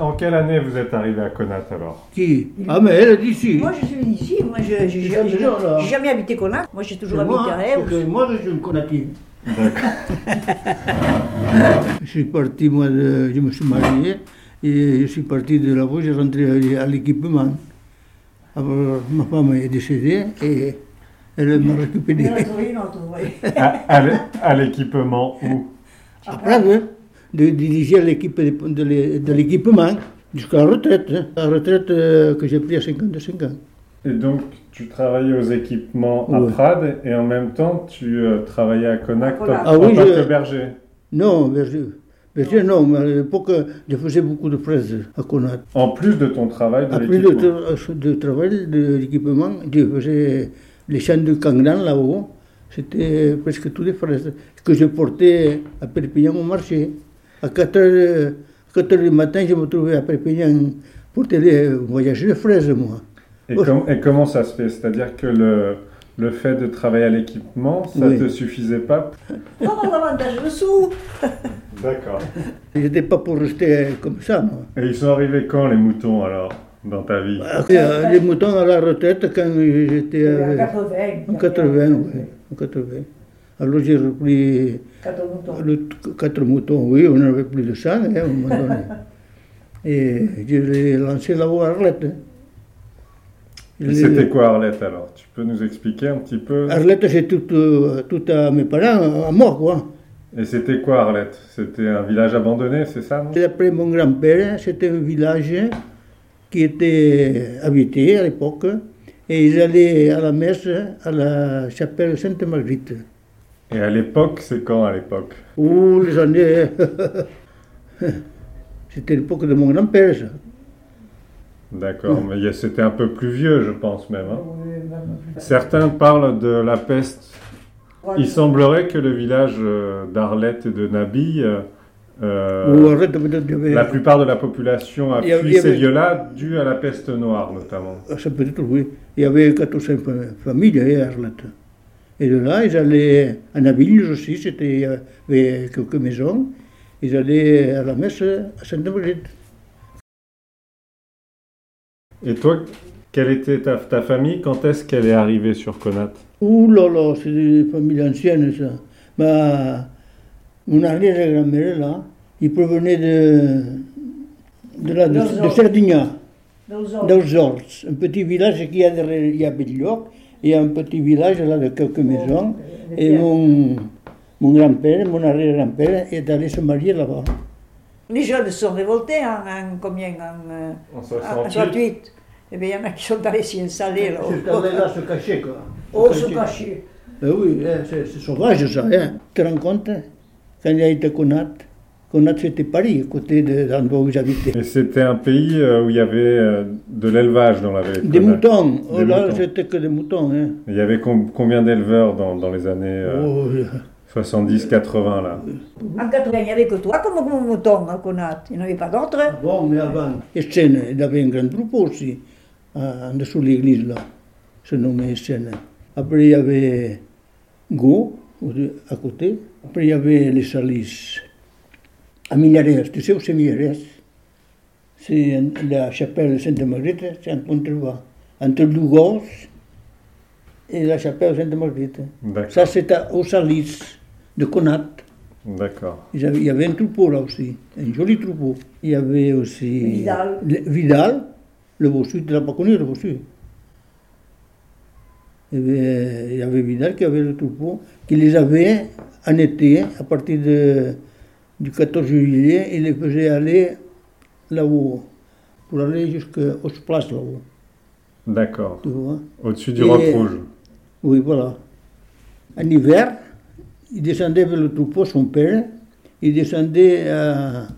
En quelle année vous êtes arrivé à Conat alors? Qui? Ah, mais elle est d'ici. Moi, je suis d'ici. Moi, je j'ai jamais, j'ai habité Connacht. Moi, j'ai toujours moi, habité à parce Rêve. que moi, je suis un connatif. D'accord. Je suis parti, moi, de- je me suis marié et je suis parti de là-bas, j'ai rentré à- à l'équipement. Alors, ma femme est décédée et elle m'a récupéré. Il y en a trouvé une autre, oui. à à l'é- à l'équipement où? Après, hein, de diriger l'équipe de, de l'é- de l'équipement jusqu'à la retraite. hein. La retraite euh, que j'ai pris à 55 ans. Et donc, tu travaillais aux équipements à Ouais. Prades et en même temps, tu euh, travaillais à Connacht À en, Connacht. Ah en oui, je- berger. Non, berger. Berger, non, mais à l'époque, je faisais beaucoup de fraises à Conat. En plus de ton travail de Après le l'équipement. tra- de travail de l'équipement, je faisais les champs de Cangran là-haut. C'était presque tout des fraises que je portais à Perpignan au marché. À 4 heures, 4 heures du matin, je me trouvais à Perpignan pour aller voyager de fraises, moi. Et, com- et comment ça se fait? C'est-à-dire que le, le fait de travailler à l'équipement, ça Oui. te suffisait pas? Pour davantage de sous. D'accord. Je n'étais pas pour rester comme ça, moi. Et ils sont arrivés quand les moutons alors dans ta vie? Après, euh, les moutons à la retraite, quand j'étais En avec- 80. en 80, oui, en 80. Alors j'ai repris 80 moutons. Le quatre moutons, oui, on n'avait plus de sang hein, à un moment donné. Et je l'ai lancé là-haut à Arlette. hein. C'était quoi Arlette alors? Tu peux nous expliquer un petit peu? Arlette, c'est tout, euh, tout à mes parents, à moi, quoi. Et c'était quoi Arlette? C'était un village abandonné, c'est ça non? Et Après mon grand-père, c'était un village qui était habité à l'époque. Et ils allaient à la messe à la chapelle Sainte-Marguerite. Et à l'époque, c'est quand à l'époque? Ouh, les années. c'était l'époque de mon grand-père, ça. D'accord, mais c'était un peu plus vieux, je pense même. hein. Certains parlent de la peste. Il semblerait que le village euh, d'Arlette et de Nabi, euh, euh, dire- la plupart de la population a fui ces lieux-là dû à la peste noire notamment. Ah, Ça peut être, oui. Il y avait 14 fa- familles à Arlette. Et de là, ils allaient à Navilles aussi, c'était, il y avait quelques maisons. Ils allaient à la messe à Sainte-Marguerite. Et toi, quelle était ta, ta famille? Quand est-ce qu'elle est arrivée sur Conat Ouh là là, c'est des familles anciennes, ça. Ma, mon arrière-grand-mère, là, il provenait de, de, là, de, de Dans un- petit village qui a derrière, il y a Belloc, il y a un petit village là de quelques maisons. des Et mon, mon grand-père, mon arrière-grand-père, est allé se marier là-bas. Les jeunes se sont révoltés en, en combien En, euh, En en 68 68. Eh bien, il y en a qui sont allés s'y installer là. là se cacher, quoi. Oh, se cacher. Ben oui, c'est sauvage ça. Hein. Tu te rends compte? Quand il y a été Conat, Conat c'était Paris, à côté de l'endroit où j'habitais. Et c'était un pays euh, où il y avait euh, de l'élevage dans la vallée de Des moutons, oh Des là moutons. c'était que des moutons. Hein. Il y avait com- combien d'éleveurs dans, dans les années euh, Oh, 70-80 là? En 80, il n'y avait que toi comme mouton à Conat. Il n'y en avait pas d'autres. bon, mais avant, Essen, il avait un grand troupeau aussi, en dessous de l'église là, se nommait Essen. Après il y avait Go, à côté. Après il y avait les Salis, à Minares. Tu sais où c'est Minares C'est la chapelle Sainte-Marguerite, c'est en contrebas, entre Lugos et la chapelle Sainte-Marguerite. D'accord. Ça c'est à- au Salis de Conat. D'accord. Il y avait un troupeau là aussi, un joli troupeau. Il y avait aussi Vidal. le- Vidal, le bossu, tu l'as pas connu le bossu? Il y, avait, il y avait Vidal qui avait le troupeau, qui les avait en été, à partir de, du 14 juillet, il les faisait aller là-haut, pour aller jusqu'aux places là-haut, D'accord. tu vois? Au-dessus du roc rouge. Oui, voilà. En hiver, il descendait vers le troupeau, son père, il descendait à,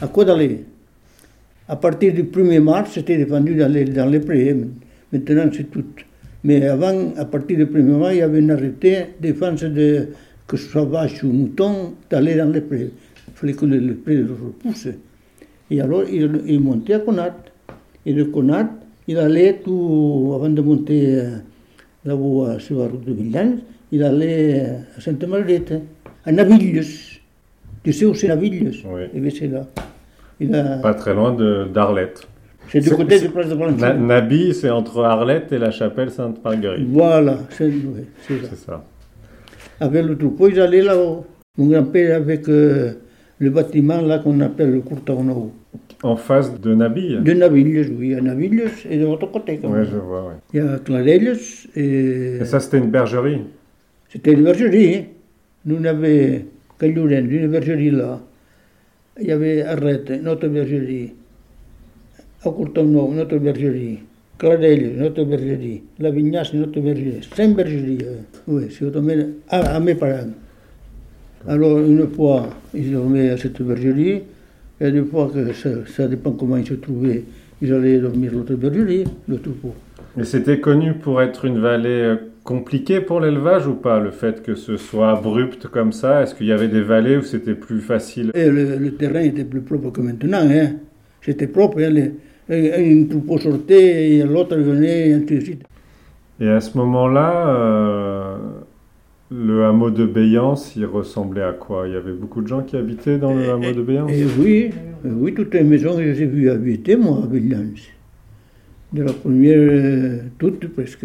à Codalé. À partir du 1er mars, c'était défendu dans les, dans les prés. Maintenant, c'est tout. Mais avant, à partir du 1er mars, il y avait un arrêté défense de que ce soit vache ou mouton, d'aller dans les prés. Il fallait que le, le pré le repousse. Et alors, il, il montait à Conat. Et de Conat, il allait tout, avant de monter euh, là-haut à- sur la route de Villan, il allait à Sainte-Marguerite, à Navilles. Tu sais où c'est Navilles Oui. Eh bien, c'est là. Il a... Pas très loin d'Arlette. C'est du côté de Place de Valenciennes. Nabi, c'est entre Arlette et la chapelle Sainte-Marguerite. Voilà, c'est c'est ça. C'est ça. Avec le troupeau, ils allaient là-haut. Mon grand-père avec euh, le bâtiment là qu'on appelle le Courtaunau. En face de Nabi De Navilles, oui, il y a Navilles et de l'autre côté. quand Ouais, je vois, ouais. Il y a Clarelles et... Et ça, c'était une bergerie C'était une bergerie. hein. Nous, on avait Cagliouren, une bergerie là. Il y avait Arrête, une autre bergerie. À Courtaunau, une autre bergerie. Clarelles, une autre bergerie. La Vignasse, une autre bergerie. Cinq bergeries. euh. Oui, c'est à, à mes parents. Alors, une fois, ils dormaient à cette bergerie. Et des fois, que ça, ça dépend comment ils se trouvaient, ils allaient dormir à l'autre bergerie, le troupeau. Et c'était connu pour être une vallée euh, compliquée pour l'élevage ou pas Le fait que ce soit abrupt comme ça, est-ce qu'il y avait des vallées où c'était plus facile? Et le, le terrain était plus propre que maintenant. Hein. C'était propre. Hein. Les- un troupeau sortait et l'autre venait, et ainsi de suite. Et à ce moment-là, euh, le hameau de Béance, il ressemblait à quoi? Il y avait beaucoup de gens qui habitaient dans le hameau de Béance? Et oui, et oui, toutes les maisons que j'ai vues habiter, moi, à Villeneuve. De la première, euh, toutes presque.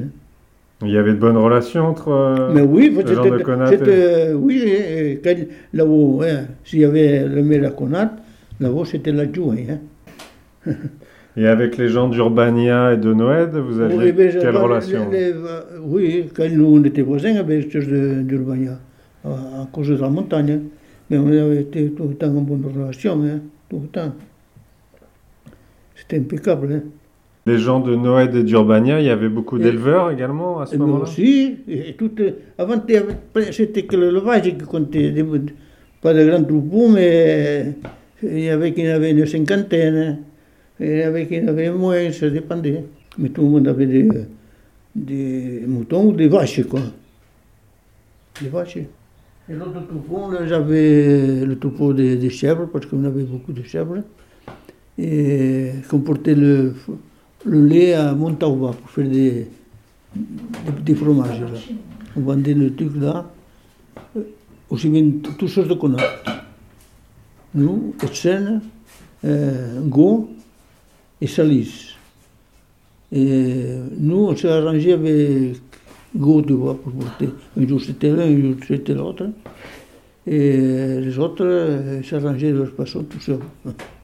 Il y avait de bonnes relations entre... euh, Mais oui, les gens de Conat oui, et- et quand- là-haut, hein, s'il y avait le maire à Conat, là-haut, c'était l'adjoint. Hein. Et avec les gens d'Urbania et de Noël, vous aviez Oui, quelle les- relation les- les- Oui, quand nous on était voisins avec ceux de- d'Urbania, à, à cause de la montagne. Mais on avait été tout le temps en bonne relation, hein, tout le temps. C'était impeccable. Hein. Les gens de Noël et d'Urbania, il y avait beaucoup d'éleveurs également à ce moment-là aussi, et, et tout, avant il y c'était que l'élevage qui comptait. des- pas de grands troupeaux, mais il y avait qui en avait une cinquantaine, et il avait en avait moins, ça dépendait. Mais tout le monde avait des, des moutons ou des vaches, quoi. Des vaches. Et l'autre troupeau, j'avais le troupeau des, chèvres, parce qu'on avait beaucoup de chèvres, et qu'on portait le, le lait à Montauba pour faire des, des, fromages. Là. On vendait le truc là, aussi bien t- toutes sortes de connards. Nous, Etienne, euh, Go et Salis. Et nous, on s'est arrangé avec Go, tu vois, pour porter. Un jour c'était l'un, un jour c'était l'autre. Et les autres euh, s'arrangeaient de leur façon tout seul.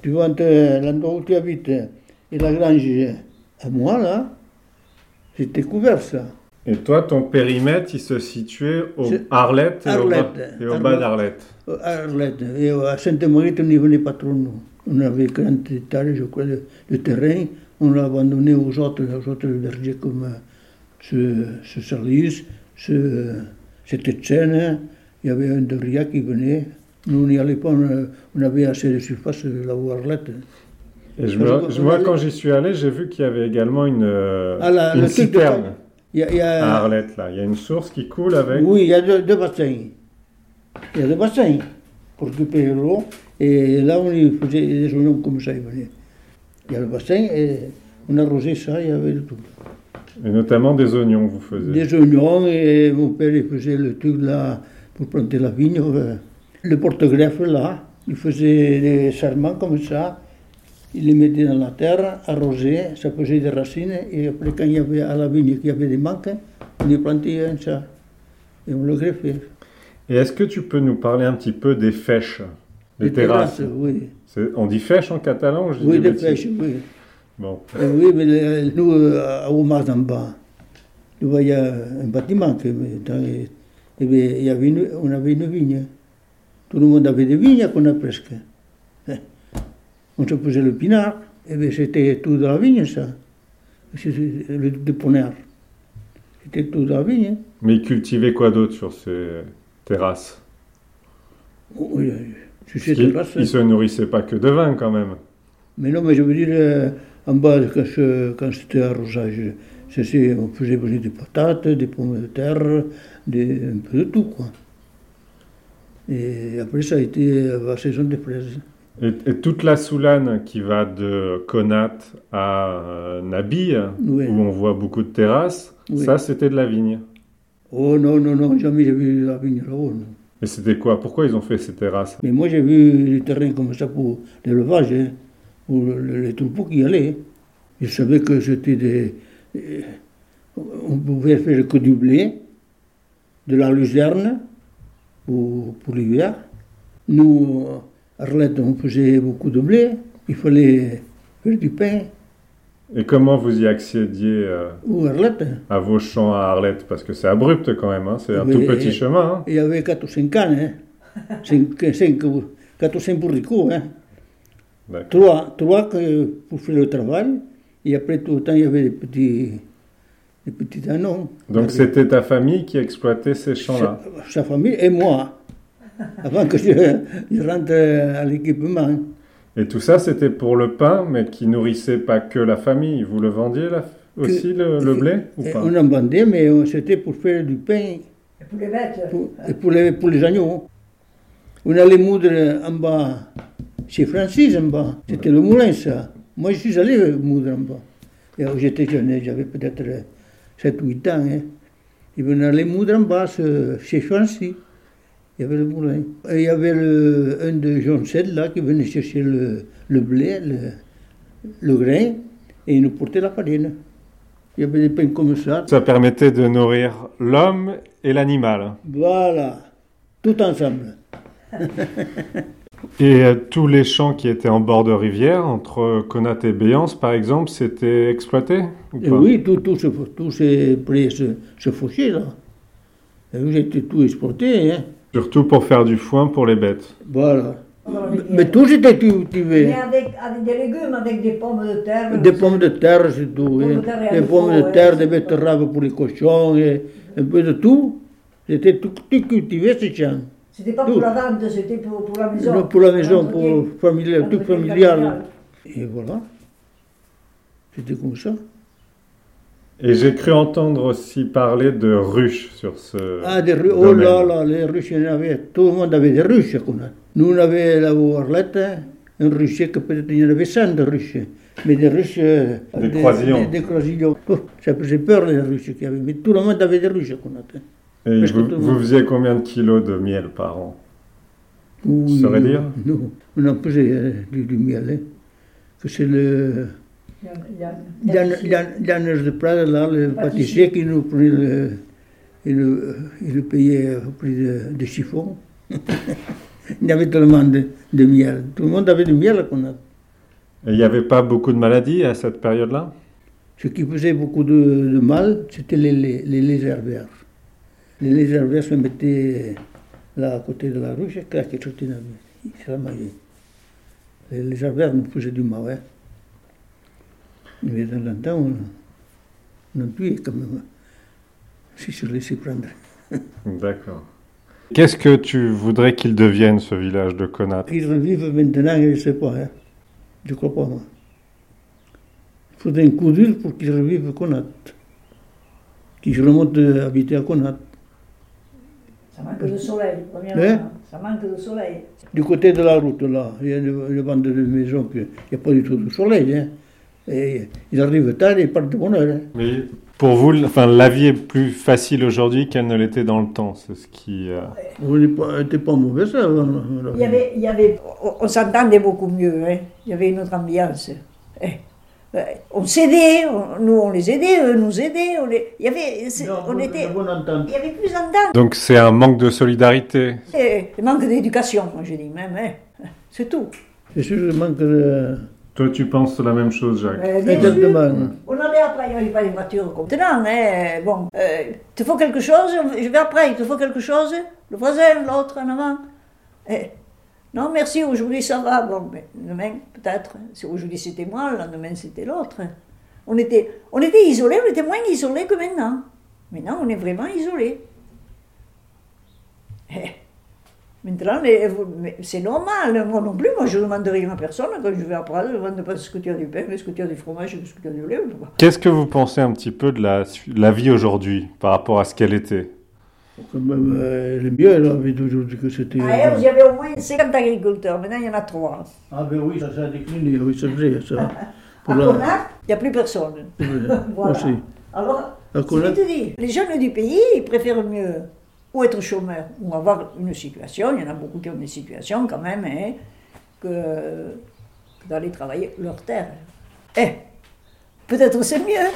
Tu vois, entre l'endroit où tu habites et la grange à moi, là, c'était couvert, ça. Et toi, ton périmètre, il se situait au Arlette et au bas, et au bas d'Arlette. À Arlette. Et à Sainte-Marguerite, on n'y venait pas trop, nous. On avait 40 hectares, je crois, de, de terrain. On l'a abandonné aux autres, aux autres bergers comme euh, ce, ce Salis, ce, cette Etienne. Il y avait un de Ria qui venait. Nous, on n'y allait pas, on, on avait assez de surface là-haut à Arlette. Et je moi, quand j'y suis allé, j'ai vu qu'il y avait également une, euh, Ah, la- une de citerne paille. Il y a- il y a- à Arlette. Là. Il y a une source qui coule avec. Oui, il y a deux, deux bassins. Il y a deux bassins pour récupérer l'eau. Et là, on y faisait des oignons comme ça. il venait. Il y a le bassin et on arrosait ça, il y avait de tout. Et notamment des oignons, vous faisiez. Des oignons et mon père il faisait le truc là pour planter la vigne. euh, Le porte-greffe là, il faisait des serments comme ça. Il les mettait dans la terre, arrosait, ça faisait des racines. Et après, quand il y avait à la vigne qu'il y avait des manques, on y plantait un ça. Et on le greffait. Et est-ce que tu peux nous parler un petit peu des fèches, Des terrasses, oui. On dit fèches en catalan je dis Oui, bêtises pêches, oui. Bon. Euh, oui, mais nous, euh, au Mars d'en bas, vois, il y a un bâtiment. Que, dans les- eh bien, il y avait une- on avait une vigne. Tout le monde avait des vignes qu'on a presque. Eh. On se faisait le pinard. Et bien, c'était tout de la vigne, ça. Le de Ponard. C'était tout de la vigne. Mais ils cultivaient quoi d'autre sur ces terrasses? Oui, terrasses. Ils se nourrissaient pas que de vin quand même. Mais non, mais je veux dire, euh, en bas, quand, c'était arrosage, on faisait des patates, des pommes de terre, des, un peu de tout, quoi. Et après, ça a été la saison des fraises. Et, et toute la Soulane qui va de Conat à euh, Nabi, Oui. où on voit beaucoup de terrasses, Oui. ça c'était de la vigne. Oh non, non, non, jamais j'ai vu la vigne là-haut. Et c'était quoi? Pourquoi ils ont fait ces terrasses? Mais moi, j'ai vu du terrain comme ça pour l'élevage. Hein. pour le- les troupeaux qui allaient. Ils savaient que c'était des. euh, On pouvait faire que du blé, de la luzerne pour, pour l'hiver. Nous, à Arlette, on faisait beaucoup de blé. Il fallait faire du pain. Et comment vous y accédiez euh, Ou Arlette, à vos champs à Arlette? Parce que c'est abrupt quand même, hein, c'est un Oui, tout petit et- chemin. hein. il y avait 4 ou 5 ans. Hein. 4 ou 5 bourricots. Hein. D'accord. Trois, trois que pour faire le travail. Et après, tout le temps, il y avait des petits, des petits annons. Donc c'était ta famille qui exploitait ces champs-là? Sa, sa famille et moi. Avant que je, je rentre à l'équipement. Et tout ça, c'était pour le pain, mais qui nourrissait pas que la famille. Vous le vendiez là, aussi, le, le blé ou pas? on en vendait, mais euh, c'était pour faire du pain Et pour les bêtes. pour, et pour, les, pour les agneaux. On allait moudre en bas, chez Francis en bas. C'était le moulin, ça. Moi, je suis allé moudre en bas. Et, J'étais jeune, j'avais peut-être 7 ou 8 ans. Hein. Et on allait moudre en bas chez Francis. Il y avait le moulin. Et il y avait le, un de Jean Sed, là, qui venait chercher le, le blé, le, le grain, et il nous portait la farine. Il y avait des pains comme ça. Ça permettait de nourrir l'homme et l'animal. Voilà, tout ensemble. Et euh, tous les champs qui étaient en bord de rivière, entre Conat et Béance par exemple, c'était exploité ou Et pas? oui, tout, tout, ce, tout ces près ce, ce fauché là. Oui, J'étais tout exploité, hein. Surtout pour faire du foin pour les bêtes. Voilà. Mais, tout c'était cultivé. Mais avec, avec des légumes, avec des pommes de terre. Des pommes de terre, c'est tout. Pommes de hein. terre Des pommes de terre, des betteraves pour les cochons, et un peu de tout. C'était tout, tout cultivé, ces champs. C'était pas Tout. pour la vente, c'était pour, pour la maison. Pour la maison, pour familial, tout familial. Et voilà. C'était comme ça. Et j'ai cru entendre aussi parler de ruches sur ce. Ah, des ruches. Oh là là, les ruches, il y en avait. Tout le monde avait des ruches. Nous, on avait là où Arlette, un rucher que peut-être il y en avait 100 de ruches. Mais des ruches. euh, Des croisillons. Des, des croisillons. Oh, ça faisait peur, les ruches qu'il y avait. Mais tout le monde avait des ruches a. Et Parce vous, vous faisiez combien de kilos de miel par an? Ça veut dire? Nous, on en faisait euh, du, du miel. hein. Que c'est le. Yann- Yann- Yanners de Prada, là, le pâtissier qui nous prenait le. Il le, il le payait au prix de, de chiffon. il y avait tellement de, de miel. Tout le monde avait du miel qu'on a. Et il n'y avait pas beaucoup de maladies à cette période-là? Ce qui faisait beaucoup de, de mal, c'était les, les, les lézards verts. Les lézards verts se mettaient là à côté de la ruche, et clac, ils dans se ramaillaient. Les lézards verts nous faisaient du mal. Hein. Mais en temps, on, on en tuait quand même. Si se laissait prendre. D'accord. Qu'est-ce que tu voudrais qu'il devienne, ce village de Conat Ils revivent maintenant, je ne sais pas. Hein. Je ne crois pas, moi. Il faudrait un coup dur pour qu'ils revivent Conat. Qu'ils remontent euh, habiter à Conat. Ça manque de soleil, premièrement. Hein? Ça manque de soleil. Du côté de la route, là, il y a une, une bande de maisons qu'il n'y a pas du tout de soleil. Hein. Et ils arrivent tard et ils partent de bonne heure. hein. Mais pour vous, enfin, la vie est plus facile aujourd'hui qu'elle ne l'était dans le temps. C'est ce qui. euh, On n'était pas, était pas mauvais, ça. Il y avait, il y avait, on, s'entendait beaucoup mieux, hein. il y avait une autre ambiance. Eh, euh, On s'aidait, on- nous on les aidait, eux nous aidaient, on, les, il y avait, Non, on était, il y avait plus d'entente. Donc c'est un manque de solidarité. Et le manque d'éducation, moi je dis même, hein. c'est tout. C'est sûr, il manque de... Toi, tu penses la même chose, Jacques Euh, bien sûr, Exactement. on allait après, il n'y avait pas de voiture comme maintenant. Hein. Bon, euh, il te faut quelque chose, je vais après, il te faut quelque chose, le voisin, l'autre, en avant. Eh, non, merci, aujourd'hui ça va. Bon, mais demain, peut-être, si aujourd'hui c'était moi, le lendemain c'était l'autre. On était, on était isolés, on était moins isolés que maintenant. Maintenant, on est vraiment isolés. Eh, Maintenant, mais, mais c'est normal, moi non plus, moi je ne demande rien à personne quand je vais à Prades, je ne demande pas est-ce que tu as du pain, est-ce que tu as du fromage, est-ce que tu as du lait. Qu'est-ce que vous pensez un petit peu de la, la vie aujourd'hui par rapport à ce qu'elle était? Quand même, euh, elle est mieux, la vie d'aujourd'hui, que c'était... À Ève, il y avait au moins 50 agriculteurs, maintenant il y en a 3. Ah ben oui, ça, ça a décliné, oui, c'est vrai, ça. À Conat, il n'y a plus personne. Voilà. Aussi. Alors, À je te dis, les jeunes du pays, ils préfèrent mieux ou être chômeurs ou avoir une situation, il y en a beaucoup qui ont des situations quand même, hein, que que d'aller travailler leur terre. Eh, peut-être c'est mieux.